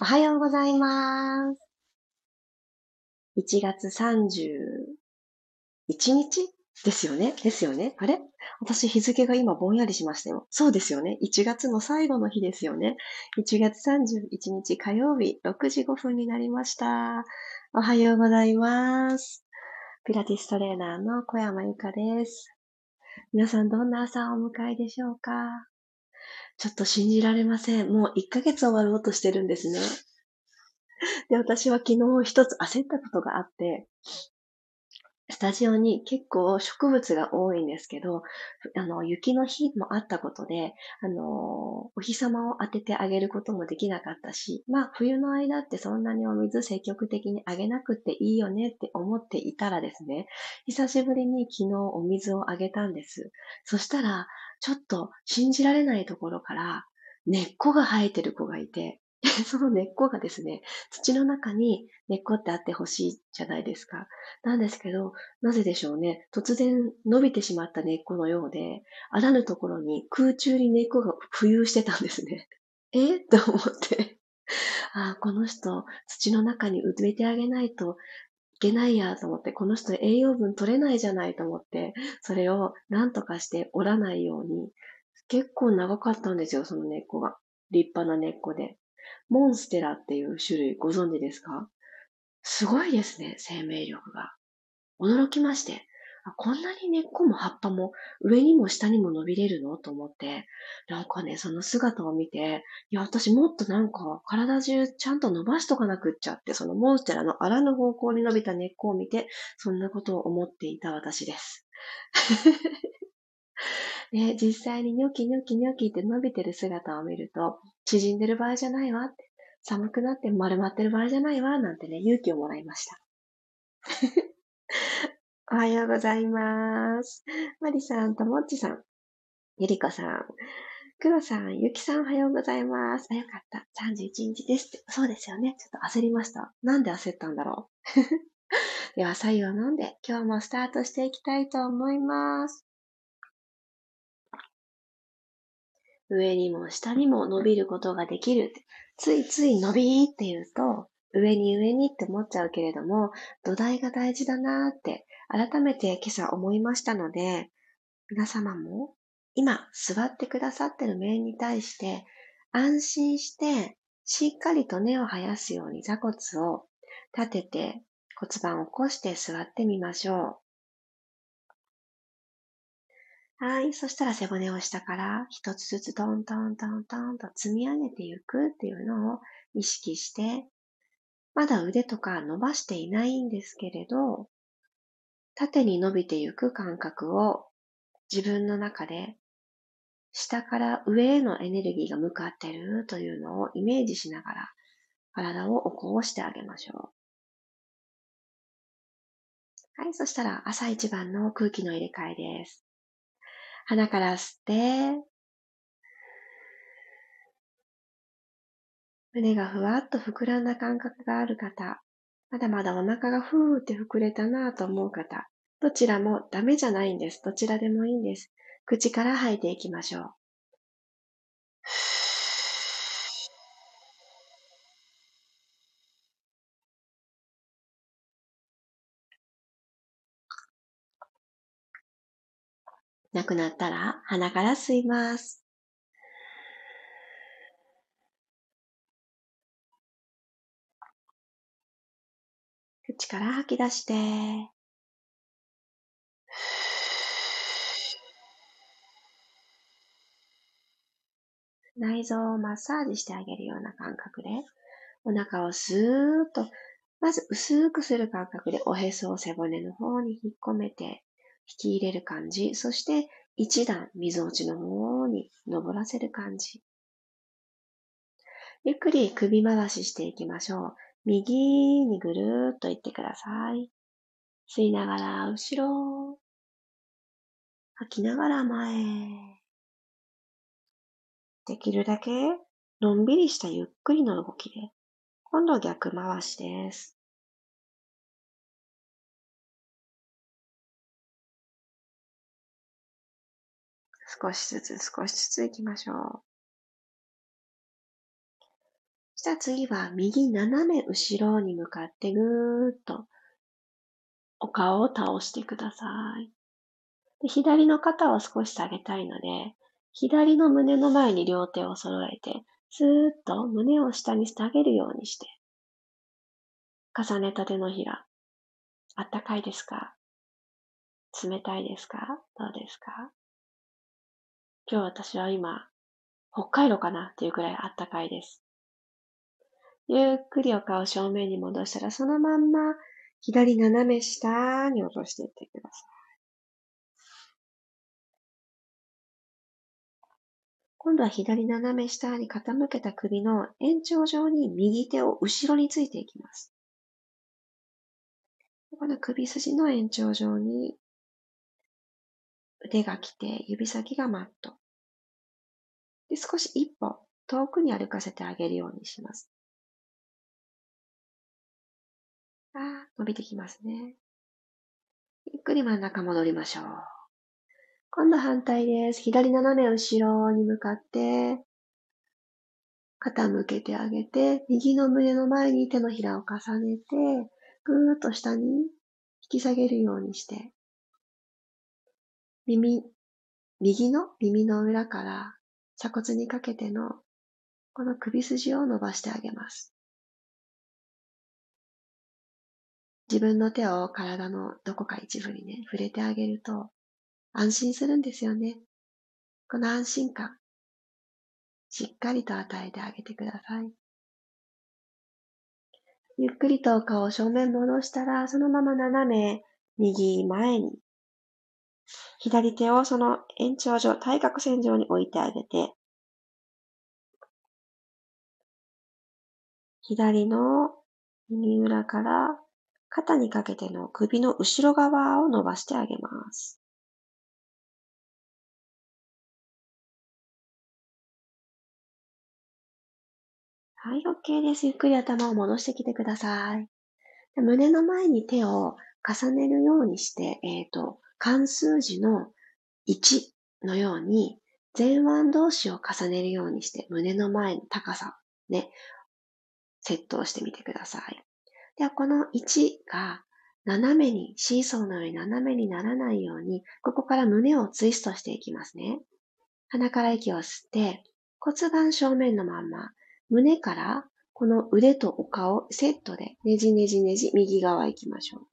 おはようございます。1月31日ですよね？ですよね？あれ？私日付が今ぼんやりしましたよ。そうですよね。1月の最後の日ですよね。1月31日火曜日6時5分になりました。おはようございます。ピラティストレーナーの小山由かです。皆さんどんな朝をお迎えでしょうか？ちょっと信じられません。もう1ヶ月終わろうとしてるんですね。で、私は昨日一つ焦ったことがあって、スタジオに結構植物が多いんですけど、あの、雪の日もあったことで、あの、お日様を当ててあげることもできなかったし、まあ、冬の間ってそんなにお水積極的にあげなくていいよねって思っていたらですね、久しぶりに昨日お水をあげたんです。そしたら、ちょっと信じられないところから根っこが生えてる子がいて、その根っこがですね、土の中に根っこってあってほしいじゃないですか。なんですけど、なぜでしょうね。突然伸びてしまった根っこのようで、あらぬところに空中に根っこが浮遊してたんですね。え？と思って。ああ、この人、土の中に植えてあげないといけないやと思って、この人栄養分取れないじゃないと思って、それを何とかして折らないように、結構長かったんですよ、その根っこが。立派な根っこで。モンステラっていう種類ご存知ですか？すごいですね、生命力が。驚きまして。こんなに根っこも葉っぱも上にも下にも伸びれるの？と思って、なんかね、その姿を見て、いや、私もっとなんか体中ちゃんと伸ばしとかなくっちゃって、そのモンステラのあらぬ方向に伸びた根っこを見て、そんなことを思っていた私です。ね、実際にニョキニョキニョキって伸びてる姿を見ると、縮んでる場合じゃないわって、寒くなって丸まってる場合じゃないわ、なんてね、勇気をもらいました。おはようございます。マリさん、ともっちさん、ゆりこさん、くろさん、ゆきさんおはようございます。あ、よかった。31日ですって。そうですよね。ちょっと焦りました。なんで焦ったんだろう。では、左右を飲んで、今日もスタートしていきたいと思います。上にも下にも伸びることができる。ついつい伸びーって言うと、上に上にって思っちゃうけれども、土台が大事だなーって、改めて今朝思いましたので、皆様も今座ってくださってる面に対して、安心して、しっかりと根を生やすように座骨を立てて骨盤を起こして座ってみましょう。はい。そしたら背骨を下から一つずつトントントントンと積み上げていくっていうのを意識して、まだ腕とか伸ばしていないんですけれど、縦に伸びていく感覚を自分の中で下から上へのエネルギーが向かってるというのをイメージしながら体を起こしてあげましょう。はい。そしたら朝一番の空気の入れ替えです。鼻から吸って、胸がふわっと膨らんだ感覚がある方、まだまだお腹がふーって膨れたなぁと思う方、どちらもダメじゃないんです。どちらでもいいんです。口から吐いていきましょう。なくなったら鼻から吸います。口から吐き出して、内臓をマッサージしてあげるような感覚で、お腹をスーッと、まず薄くする感覚でおへそを背骨の方に引っ込めて、引き入れる感じ、そして一段溝落ちの方に登らせる感じ。ゆっくり首回ししていきましょう。右にぐるーっと行ってください。吸いながら後ろ。吐きながら前。できるだけのんびりしたゆっくりの動きで、今度逆回しです。少しずつ少しずつ行きましょう。じゃあ次は右斜め後ろに向かってぐーっとお顔を倒してください。で左の肩を少し下げたいので、左の胸の前に両手を揃えて、スーッと胸を下に下げるようにして、重ねた手のひら、あったかいですか？冷たいですか？どうですか？今日私は今、北海道かなっていうくらいあったかいです。ゆっくりお顔正面に戻したら、そのまんま左斜め下に落としていってください。今度は左斜め下に傾けた首の延長上に右手を後ろについていきます。この首筋の延長上に腕が来て指先がマット。で少し一歩遠くに歩かせてあげるようにします。伸びてきますね。ゆっくり真ん中戻りましょう。今度反対です。左斜め後ろに向かって、傾けてあげて、右の胸の前に手のひらを重ねて、ぐーっと下に引き下げるようにして、耳、右の耳の裏から鎖骨にかけてのこの首筋を伸ばしてあげます。自分の手を体のどこか一部にね、触れてあげると、安心するんですよね。この安心感、しっかりと与えてあげてください。ゆっくりと顔を正面戻したら、そのまま斜め右前に、左手をその延長上、対角線上に置いてあげて、左の耳裏から肩にかけての首の後ろ側を伸ばしてあげます。はい、OK です。ゆっくり頭を戻してきてください。胸の前に手を重ねるようにして、えっ、ー、と、関数字の1のように、前腕同士を重ねるようにして、胸の前の高さ、ね、セットをしてみてください。では、この1が斜めに、シーソーのように斜めにならないように、ここから胸をツイストしていきますね。鼻から息を吸って、骨盤正面のまんま、胸からこの腕とお顔セットでねじねじねじ右側行きましょう。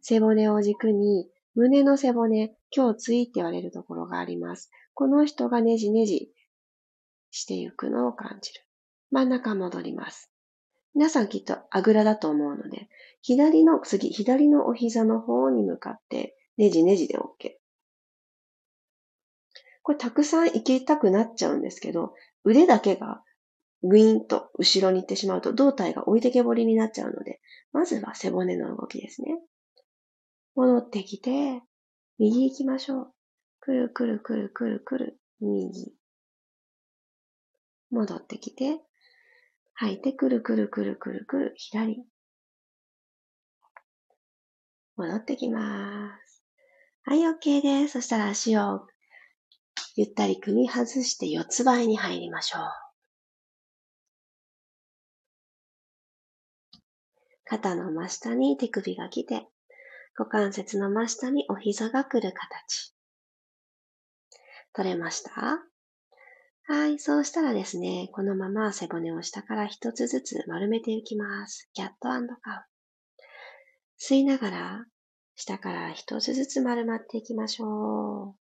背骨を軸に胸の背骨、今日ついって言われるところがあります。この人がねじねじしていくのを感じる。真ん中戻ります。皆さんきっとあぐらだと思うので、左の次、左のお膝の方に向かってねじねじで OK。これたくさん行きたくなっちゃうんですけど、腕だけがグイーンと後ろに行ってしまうと胴体が置いてけぼりになっちゃうので、まずは背骨の動きですね。戻ってきて、右行きましょう。くるくるくるくるくる、右。戻ってきて、吐いてくるくるくるくるくる、左。戻ってきます。はい、OK です。そしたら足をゆったり組み外して四つ倍に入りましょう。肩の真下に手首が来て、股関節の真下にお膝が来る形。取れました？はい、そうしたらですね、このまま背骨を下から一つずつ丸めていきます。キャットカウ。吸いながら、下から一つずつ丸まっていきましょう。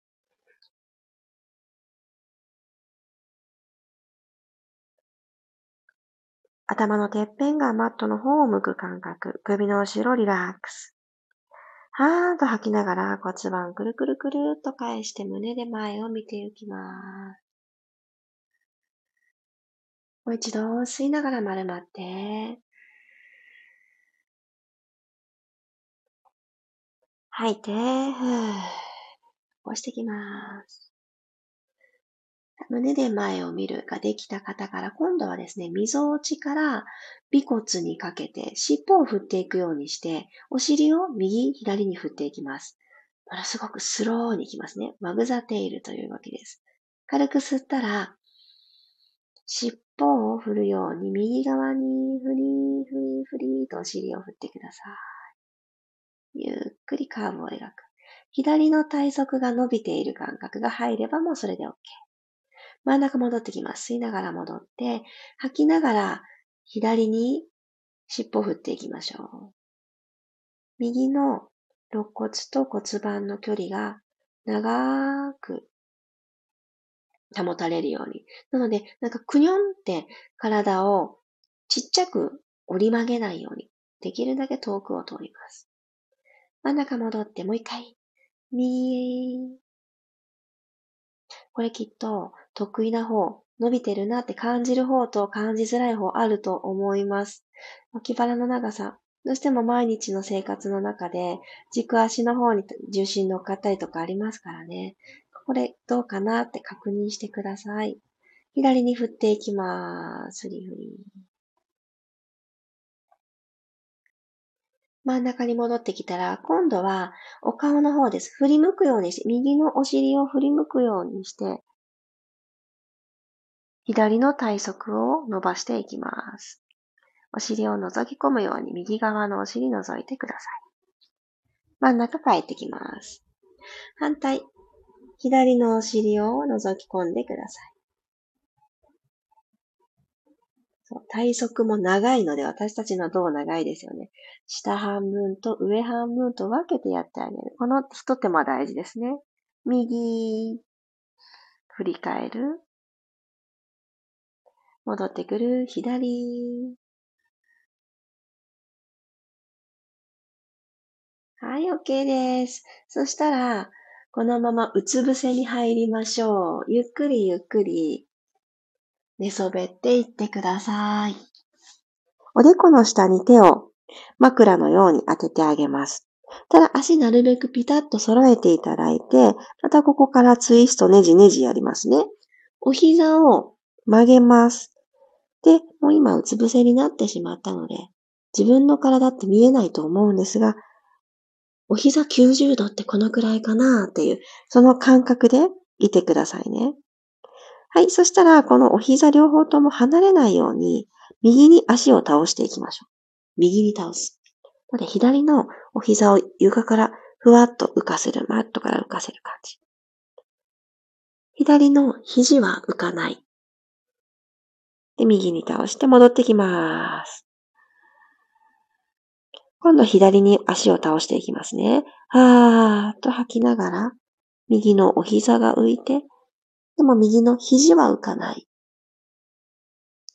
頭のてっぺんがマットの方を向く感覚。首の後ろリラックス。はーんと吐きながら骨盤くるくるくるっと返して胸で前を見ていきます。もう一度吸いながら丸まって。吐いて、ふー。起こしてきます。胸で前を見るができた方から、今度はですね、溝落ちから尾骨にかけて尻尾を振っていくようにして、お尻を右、左に振っていきます。ものすごくスローにいきますね。ワグザテイルという動きです。軽く吸ったら、尻尾を振るように右側にフリーフリーフリーとお尻を振ってください。ゆっくりカーブを描く。左の体側が伸びている感覚が入ればもうそれで OK。真ん中戻ってきます。吸いながら戻って、吐きながら左に尻尾を振っていきましょう。右の肋骨と骨盤の距離が長く保たれるように。なので、なんかくにょんって体をちっちゃく折り曲げないように、できるだけ遠くを通ります。真ん中戻ってもう一回。右。これきっと得意な方、伸びてるなって感じる方と感じづらい方あると思います。脇腹の長さ、どうしても毎日の生活の中で軸足の方に重心乗っかったりとかありますからね。これどうかなって確認してください。左に振っていきます。リフリ真ん中に戻ってきたら、今度はお顔の方です。振り向くようにして、右のお尻を振り向くようにして、左の体側を伸ばしていきます。お尻を覗き込むように右側のお尻覗いてください。真ん中帰ってきます。反対。左のお尻を覗き込んでください。そう体側も長いので私たちの胴長いですよね。下半分と上半分と分けてやってあげる。この一手間大事ですね。右、振り返る。戻ってくる。左。はい、OK です。そしたら、このままうつ伏せに入りましょう。ゆっくりゆっくり寝そべっていってください。おでこの下に手を枕のように当ててあげます。ただ足なるべくピタッと揃えていただいて、またここからツイストねじねじやりますね。お膝を曲げます。で、もう今うつ伏せになってしまったので、自分の体って見えないと思うんですが、お膝90度ってこのくらいかなっていう、その感覚でいてくださいね。はい。そしたら、このお膝両方とも離れないように、右に足を倒していきましょう。右に倒す。で、左のお膝を床からふわっと浮かせる。マットから浮かせる感じ。左の肘は浮かない。で、右に倒して戻ってきます。今度左に足を倒していきますね。はーっと吐きながら、右のお膝が浮いて、でも右の肘は浮かない。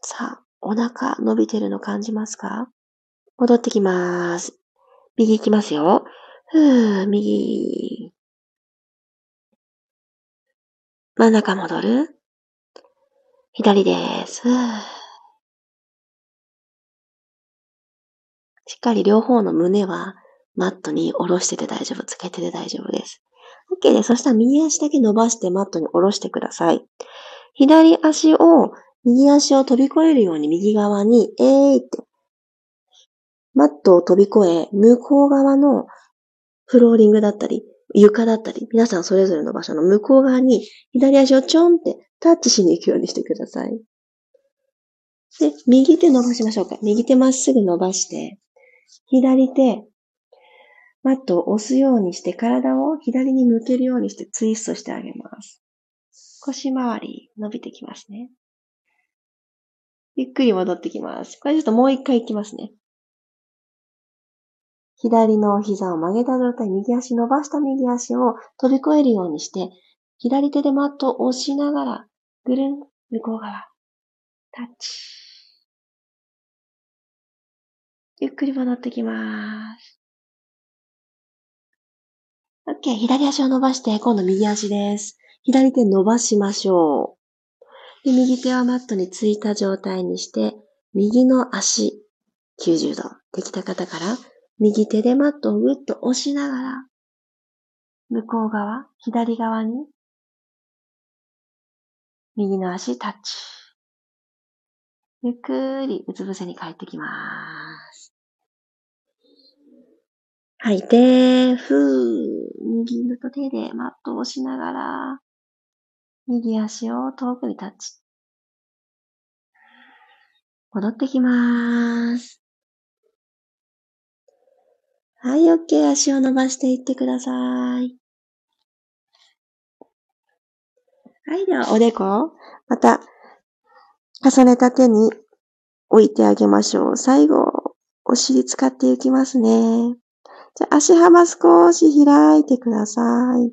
さあ、お腹伸びてるの感じますか？戻ってきます。右行きますよ。ふー、右。真ん中戻る。左です。ふー。しっかり両方の胸はマットに下ろしてて大丈夫。つけてて大丈夫です。OK で。そしたら右足だけ伸ばしてマットに下ろしてください。左足を、右足を飛び越えるように右側に、えーって、マットを飛び越え、向こう側のフローリングだったり、床だったり、皆さんそれぞれの場所の向こう側に左足をちょんってタッチしに行くようにしてください。で、右手伸ばしましょうか。右手まっすぐ伸ばして、左手、マットを押すようにして体を左に向けるようにしてツイストしてあげます。腰回り伸びてきますね。ゆっくり戻ってきます。これちょっともう一回いきますね。左の膝を曲げた状態、右足伸ばした右足を飛び越えるようにして、左手でマットを押しながら、ぐるん、向こう側、タッチ。ゆっくり戻ってきます。OK。左足を伸ばして、今度右足です。左手伸ばしましょう。で右手はマットについた状態にして、右の足90度。できた方から、右手でマットをぐっと押しながら、向こう側、左側に、右の足タッチ。ゆっくりうつ伏せに帰ってきます。吐いて、ふー。右のと手でマットを押しながら、右足を遠くにタッチ。戻ってきまーす。はい、OK。足を伸ばしていってください。はい、ではおでこ、また、重ねた手に置いてあげましょう。最後、お尻使っていきますね。じゃ、足幅少し開いてください。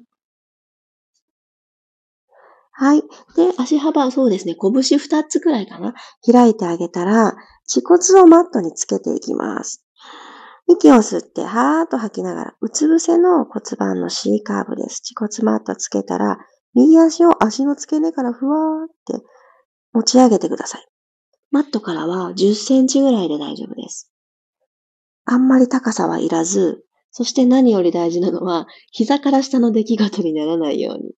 はい。で、足幅、そうですね。拳二つくらいかな。開いてあげたら、恥骨をマットにつけていきます。息を吸って、はーっと吐きながら、うつ伏せの骨盤の C カーブです。恥骨マットつけたら、右足を足の付け根からふわーって持ち上げてください。マットからは10センチぐらいで大丈夫です。あんまり高さはいらず、そして何より大事なのは、膝から下の出来事にならないように。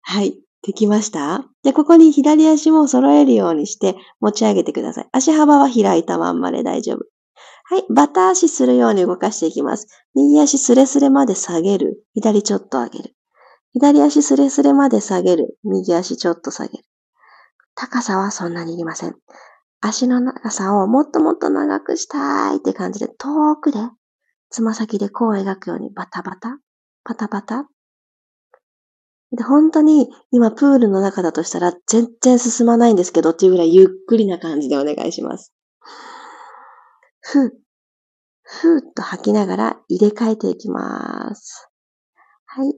はい。できました？で、ここに左足も揃えるようにして持ち上げてください。足幅は開いたまんまで大丈夫。はい。バタ足するように動かしていきます。右足スレスレまで下げる。左ちょっと上げる。左足スレスレまで下げる。右足ちょっと下げる。高さはそんなにいりません。足の長さをもっともっと長くしたいって感じで遠くでつま先で弧を描くようにバタバタ、パタパタ？で、本当に今プールの中だとしたら全然進まないんですけどっていうぐらいゆっくりな感じでお願いします。ふう、ふーっと吐きながら入れ替えていきます。はい。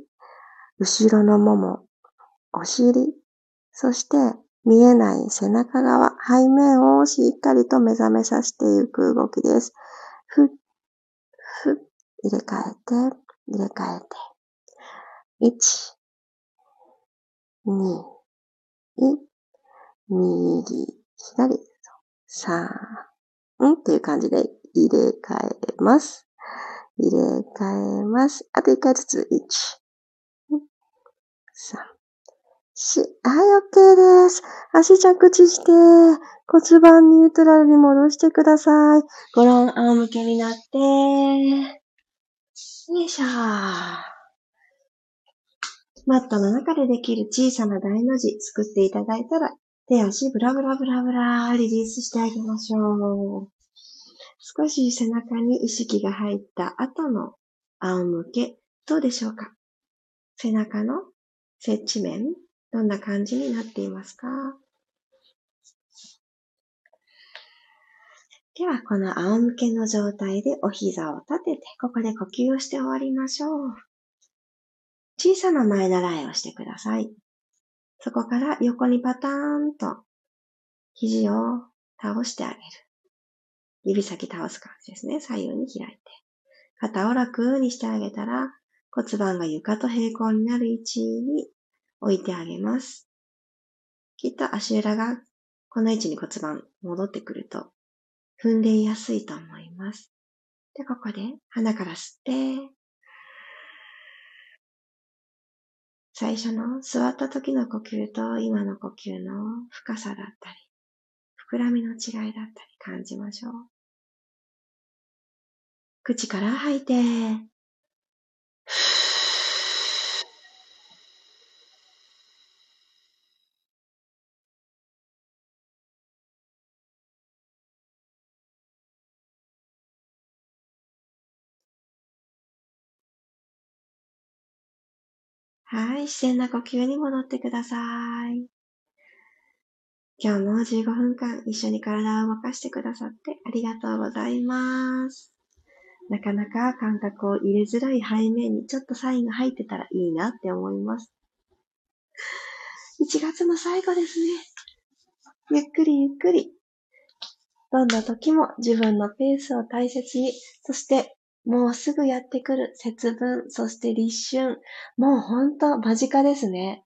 後ろのもも、お尻、そして見えない背中側、背面をしっかりと目覚めさせていく動きです。入れ替えて、入れ替えて。1、2、右、左、3、んっていう感じで入れ替えます。入れ替えます。あと一回ずつ、1、3、4、はい、OK です。足着地して、骨盤ニュートラルに戻してください。ごろん仰向けになって、よいしょ。マットの中でできる小さな大の字作っていただいたら、手足ブラブラブラブラリリースしてあげましょう。少し背中に意識が入った後の仰向け、どうでしょうか背中の接地面、どんな感じになっていますか？では、この仰向けの状態でお膝を立てて、ここで呼吸をして終わりましょう。小さな前習いをしてください。そこから横にパターンと肘を倒してあげる。指先倒す感じですね。左右に開いて。肩を楽にしてあげたら骨盤が床と平行になる位置に置いてあげます。きっと足裏がこの位置に骨盤戻ってくると踏んでいやすいと思います。で、ここで鼻から吸って、最初の座った時の呼吸と今の呼吸の深さだったり、膨らみの違いだったり感じましょう。口から吐いて、はい、自然な呼吸に戻ってください。今日も15分間一緒に体を動かしてくださってありがとうございます。なかなか感覚を入れづらい背面にちょっとサインが入ってたらいいなって思います。1月の最後ですね。ゆっくりゆっくり。どんな時も自分のペースを大切に、そしてもうすぐやってくる節分、そして立春。もうほんと間近ですね。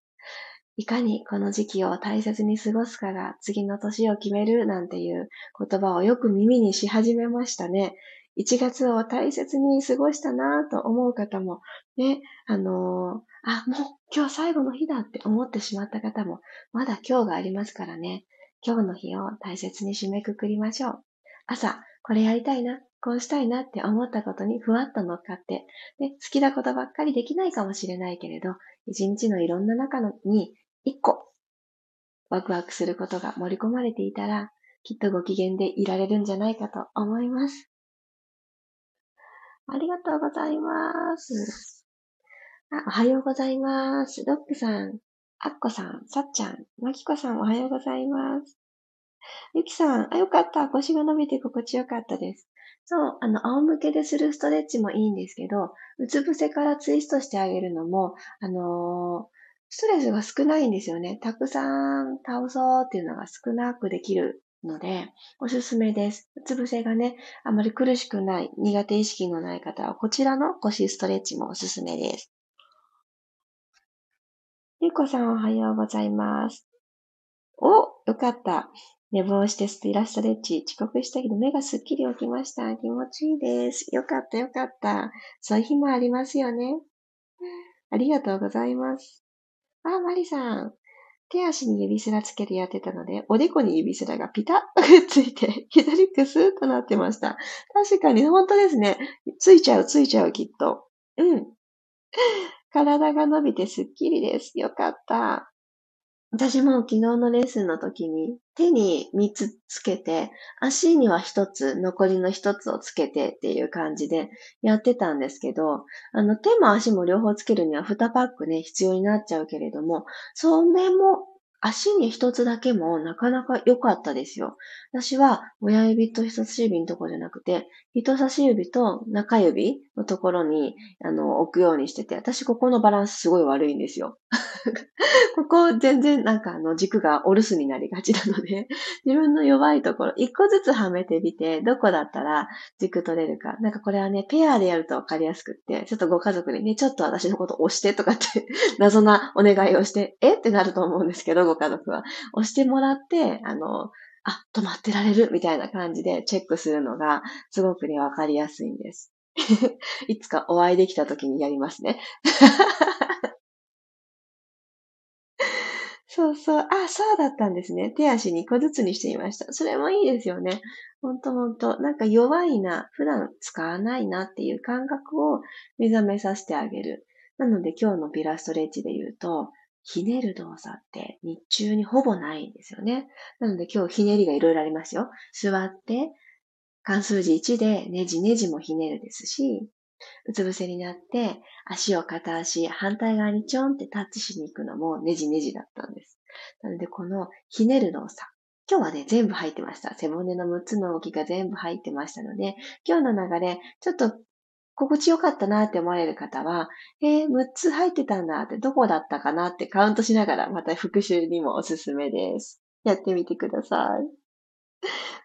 いかにこの時期を大切に過ごすかが次の年を決めるなんていう言葉をよく耳にし始めましたね。1月を大切に過ごしたなぁと思う方も、ね、あのー、あ、もう今日最後の日だって思ってしまった方も、まだ今日がありますからね。今日の日を大切に締めくくりましょう。朝、これやりたいな。こうしたいなって思ったことにふわっと乗っかって、で、好きなことばっかりできないかもしれないけれど、一日のいろんな中に一個ワクワクすることが盛り込まれていたら、きっとご機嫌でいられるんじゃないかと思います。ありがとうございます。あ、おはようございます。ロックさん、アッコさん、さっちゃん、マキコさんおはようございます。ゆきさん、あ、よかった。腰が伸びて心地よかったです。そう、あの、仰向けでするストレッチもいいんですけど、うつ伏せからツイストしてあげるのも、あのー、ストレスが少ないんですよね。たくさん倒そうっていうのが少なくできるので、おすすめです。うつ伏せがね、あまり苦しくない、苦手意識のない方は、こちらの腰ストレッチもおすすめです。ゆうこさんおはようございます。およかった。寝坊してスピラストレッチ、遅刻したけど目がすっきり起きました。気持ちいいです。よかったよかった。そういう日もありますよね。ありがとうございます。あ、マリさん。手足に指すらつけてやってたので、おでこに指すらがピタッとくっついて、左くスーッとなってました。確かに、本当ですね。ついちゃう、ついちゃう、きっと。うん。体が伸びてすっきりです。よかった。私も昨日のレッスンの時に手に3つつけて、足には1つ、残りの1つをつけてっていう感じでやってたんですけど、あの手も足も両方つけるには2パックね、必要になっちゃうけれども、それも足に一つだけもなかなか良かったですよ。私は親指と人差し指のところじゃなくて、人差し指と中指のところにあの置くようにしてて、私ここのバランスすごい悪いんですよ。ここ全然なんかあの軸がお留守になりがちなので、自分の弱いところ一個ずつはめてみて、どこだったら軸取れるか。なんかこれはね、ペアでやるとわかりやすくって、ちょっとご家族にね、ちょっと私のこと押してとかって 謎なお願いをして、え？ってなると思うんですけど、ご家族は。押してもらって、あの、あ、止まってられるみたいな感じでチェックするのがすごくね、わかりやすいんです。いつかお会いできた時にやりますね。そうそう。あ、そうだったんですね。手足2個ずつにしてみました。それもいいですよね。ほんとほんと。なんか弱いな、普段使わないなっていう感覚を目覚めさせてあげる。なので今日のピラストレッチで言うと、ひねる動作って日中にほぼないんですよね。なので今日ひねりがいろいろありますよ。座って、関数字1でねじねじもひねるですし、うつ伏せになって、足を片足、反対側にちょんってタッチしに行くのもねじねじだったんです。なので、このひねる動作。今日はね、全部入ってました。背骨の6つの動きが全部入ってましたので、今日の流れ、ちょっと心地よかったなって思われる方は、えー、6つ入ってたんだって、どこだったかなってカウントしながら、また復習にもおすすめです。やってみてくださ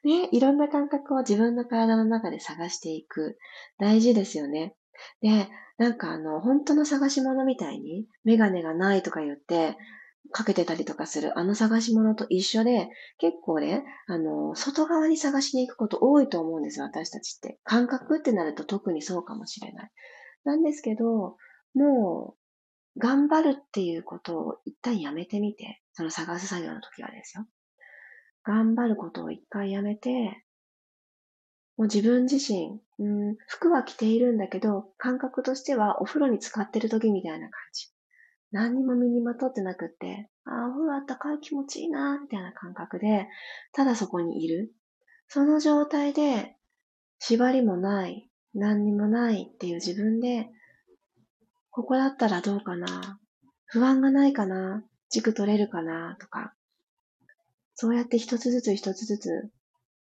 い。ね、いろんな感覚を自分の体の中で探していく。大事ですよね。で、なんかあの、本当の探し物みたいに、メガネがないとか言って、かけてたりとかするあの探し物と一緒で、結構ね、あの、外側に探しに行くこと多いと思うんですよ、私たちって。感覚ってなると特にそうかもしれない。なんですけど、もう、頑張るっていうことを一旦やめてみて、その探す作業の時はですよ。頑張ることを一回やめて、もう自分自身、うん、服は着ているんだけど、感覚としてはお風呂に浸かってる時みたいな感じ。何にも身にまとってなくって、ああ、お風呂あったかい気持ちいいな、みたいな感覚で、ただそこにいる。その状態で、縛りもない、何にもないっていう自分で、ここだったらどうかな不安がないかな軸取れるかなとか、そうやって一つずつ一つずつ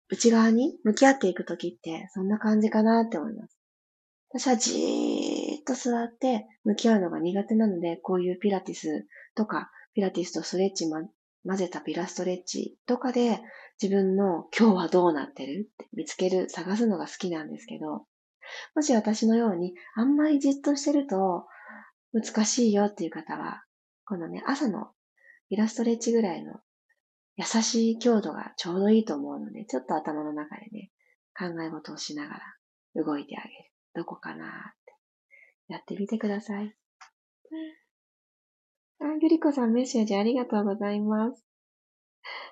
内側に向き合っていくときってそんな感じかなって思います。私はじーっと座って向き合うのが苦手なので、こういうピラティスとか、ピラティスとストレッチ、ま、混ぜたピラストレッチとかで自分の今日はどうなってる？って見つける、探すのが好きなんですけど、もし私のようにあんまりじっとしてると難しいよっていう方は、このね、朝のピラストレッチぐらいの優しい強度がちょうどいいと思うので、ちょっと頭の中でね、考え事をしながら動いてあげる。どこかな。やってみてください。あ、ゆりこさんメッセージありがとうございます。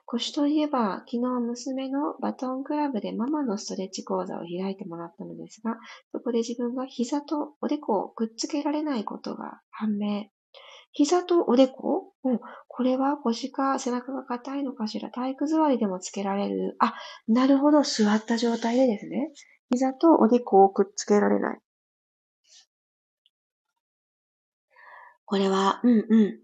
腰といえば、昨日娘のバトンクラブでママのストレッチ講座を開いてもらったのですが、そこで自分が膝とおでこをくっつけられないことが判明。膝とおでこ？うん。これは腰か背中が硬いのかしら？体育座りでもつけられる。あ、なるほど。座った状態でですね。膝とおでこをくっつけられない。これは、うんうん。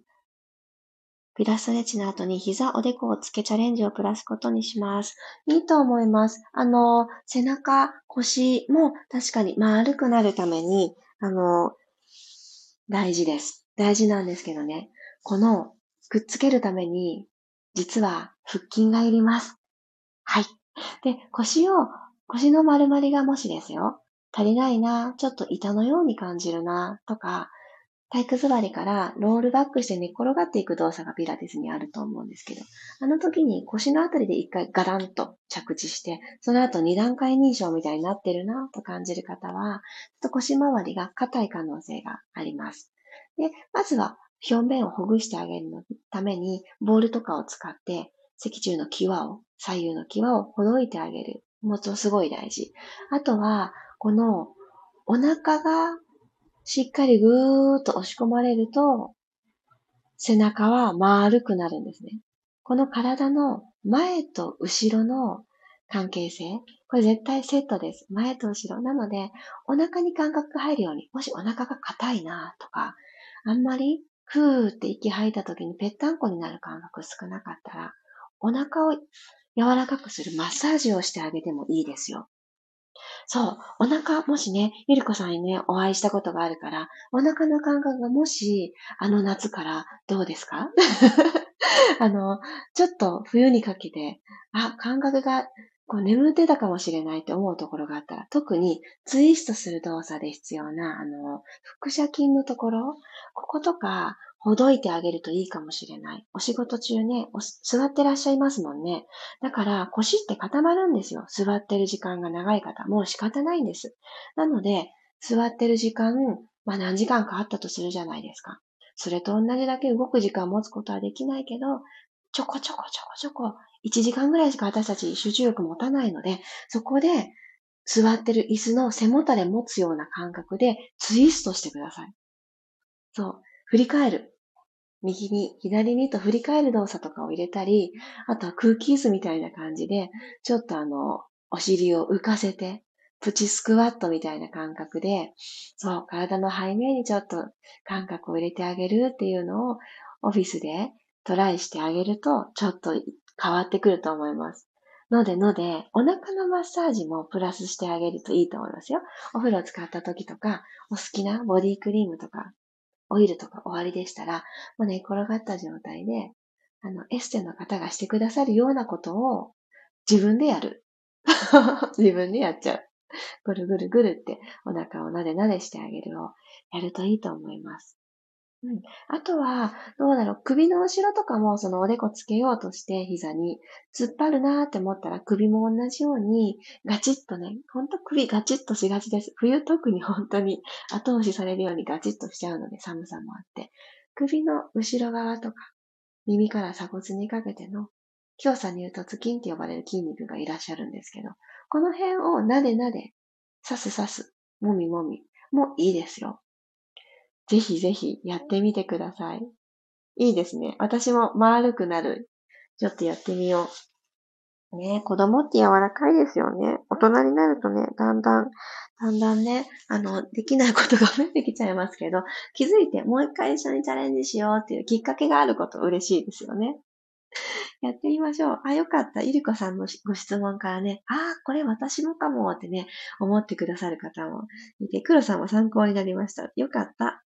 ピラストレッチの後に膝、おでこをつけチャレンジをプラスことにします。いいと思います。あの、背中、腰も確かに丸くなるために、あの、大事です。大事なんですけどね。このくっつけるために、実は腹筋がいります。はい。で、腰を、腰の丸まりがもしですよ、足りないな、ちょっと板のように感じるな、とか、体育座りからロールバックして寝転がっていく動作がピラティスにあると思うんですけど、あの時に腰のあたりで一回ガランと着地して、その後二段階認証みたいになってるなと感じる方は、ちょっと腰回りが硬い可能性があります。で、まずは表面をほぐしてあげるために、ボールとかを使って、脊柱の際を、左右の際をほどいてあげる。もうすごい大事。あとは、この、お腹がしっかりぐーっと押し込まれると、背中は丸くなるんですね。この体の前と後ろの関係性。これ絶対セットです。前と後ろ。なので、お腹に感覚が入るように、もしお腹が硬いなとか、あんまりふーって息吐いた時にぺったんこになる感覚少なかったら、お腹を柔らかくするマッサージをしてあげてもいいですよ。そう。お腹、もしね、ゆりこさんにね、お会いしたことがあるから、お腹の感覚がもし、あの夏からどうですか？あの、ちょっと冬にかけて、あ、感覚がこう眠ってたかもしれないって思うところがあったら、特にツイストする動作で必要な、あの、腹斜筋のところ、こことか、ほどいてあげるといいかもしれない。お仕事中ね、座ってらっしゃいますもんね。だから腰って固まるんですよ。座ってる時間が長い方。もう仕方ないんです。なので、座ってる時間、まあ何時間かあったとするじゃないですか。それと同じだけ動く時間を持つことはできないけど、ちょこちょこちょこちょこ、1時間ぐらいしか私たち集中力持たないので、そこで座ってる椅子の背もたれ持つような感覚でツイストしてください。そう。振り返る。右に、左にと振り返る動作とかを入れたり、あとは空気椅子みたいな感じで、ちょっとあの、お尻を浮かせて、プチスクワットみたいな感覚で、そう、体の背面にちょっと感覚を入れてあげるっていうのをオフィスでトライしてあげると、ちょっと変わってくると思います。のでので、お腹のマッサージもプラスしてあげるといいと思いますよ。お風呂使った時とか、お好きなボディクリームとか、オイルとか終わりでしたら、もう寝転がった状態で、あの、エステの方がしてくださるようなことを自分でやる。自分でやっちゃう。ぐるぐるぐるってお腹をなでなでしてあげるをやるといいと思います。うん。あとは、どうだろう、首の後ろとかもそのおでこつけようとして膝に突っ張るなーって思ったら首も同じようにガチッとね、ほんと首ガチッとしがちです。冬特に本当に後押しされるようにガチッとしちゃうので寒さもあって。首の後ろ側とか耳から鎖骨にかけての強さに言うとツキンって呼ばれる筋肉がいらっしゃるんですけど、この辺をなでなで、刺す刺す、もみもみもいいですよ。ぜひぜひやってみてください。いいですね。私も丸くなる。ちょっとやってみよう。ね子供って柔らかいですよね。大人になるとね、だんだん、だんだんね、あの、できないことが増えてきちゃいますけど、気づいてもう一回一緒にチャレンジしようっていうきっかけがあること嬉しいですよね。やってみましょう。あ、よかった。ゆりこさんのご質問からね、あ、これ私もかもってね、思ってくださる方もいて、黒さんも参考になりました。よかった。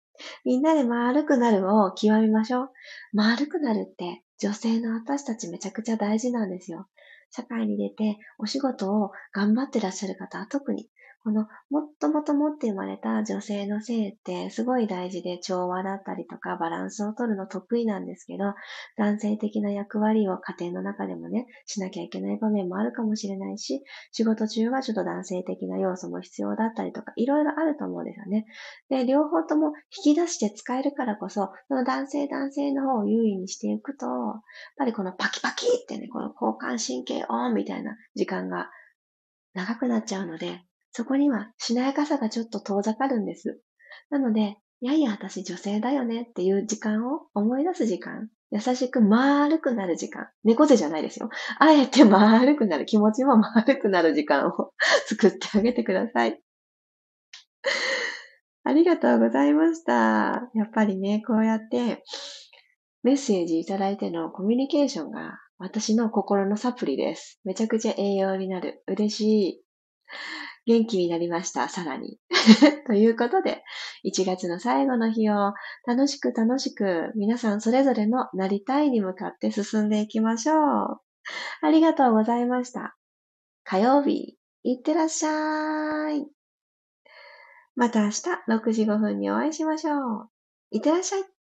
みんなで丸くなるを極めましょう。丸くなるって女性の私たちめちゃくちゃ大事なんですよ。社会に出てお仕事を頑張ってらっしゃる方は特にこの、もっともともって生まれた女性の性ってすごい大事で調和だったりとかバランスを取るの得意なんですけど、男性的な役割を家庭の中でもね、しなきゃいけない場面もあるかもしれないし、仕事中はちょっと男性的な要素も必要だったりとか、いろいろあると思うんですよね。で、両方とも引き出して使えるからこそ、その男性男性の方を優位にしていくと、やっぱりこのパキパキってね、この交感神経オンみたいな時間が長くなっちゃうので、そこにはしなやかさがちょっと遠ざかるんです。なので、いやいや、私女性だよねっていう時間を思い出す時間。優しく丸くなる時間。猫背じゃないですよ。あえて丸くなる。気持ちも丸くなる時間を 作ってあげてください。ありがとうございました。やっぱりね、こうやってメッセージいただいてのコミュニケーションが私の心のサプリです。めちゃくちゃ栄養になる。嬉しい。元気になりました、さらに。ということで、1月の最後の日を楽しく楽しく皆さんそれぞれのなりたいに向かって進んでいきましょう。ありがとうございました。火曜日、いってらっしゃい。また明日6時5分にお会いしましょう。いってらっしゃい。